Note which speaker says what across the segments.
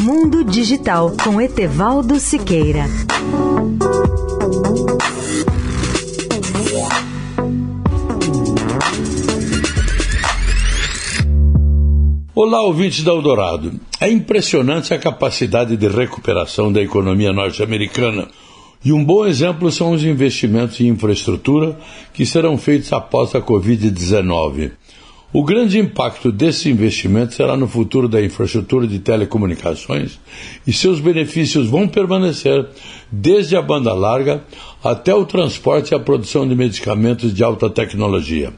Speaker 1: Mundo Digital com Etevaldo Siqueira.
Speaker 2: Olá, ouvintes da Eldorado. É impressionante a capacidade de recuperação da economia norte-americana. E um bom exemplo são os investimentos em infraestrutura que serão feitos após a Covid-19. O grande impacto desses investimentos será no futuro da infraestrutura de telecomunicações e seus benefícios vão permanecer desde a banda larga até o transporte e a produção de medicamentos de alta tecnologia.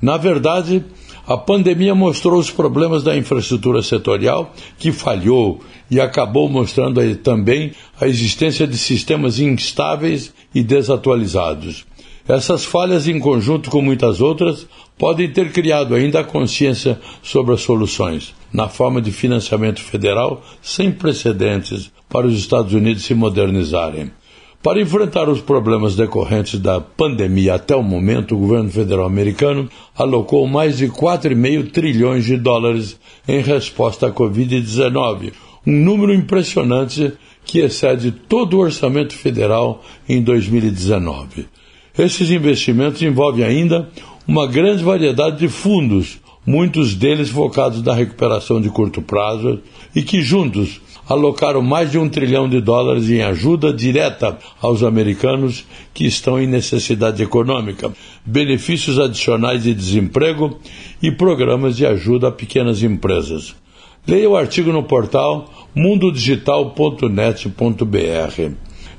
Speaker 2: Na verdade, a pandemia mostrou os problemas da infraestrutura setorial, que falhou e acabou mostrando também a existência de sistemas instáveis e desatualizados. Essas falhas, em conjunto com muitas outras, podem ter criado ainda a consciência sobre as soluções, na forma de financiamento federal sem precedentes para os Estados Unidos se modernizarem. Para enfrentar os problemas decorrentes da pandemia até o momento, o governo federal americano alocou mais de 4,5 trilhões de dólares em resposta à Covid-19, um número impressionante que excede todo o orçamento federal em 2019. Esses investimentos envolvem ainda uma grande variedade de fundos, muitos deles focados na recuperação de curto prazo e que juntos alocaram mais de um trilhão de dólares em ajuda direta aos americanos que estão em necessidade econômica, benefícios adicionais de desemprego e programas de ajuda a pequenas empresas. Leia o artigo no portal mundodigital.net.br.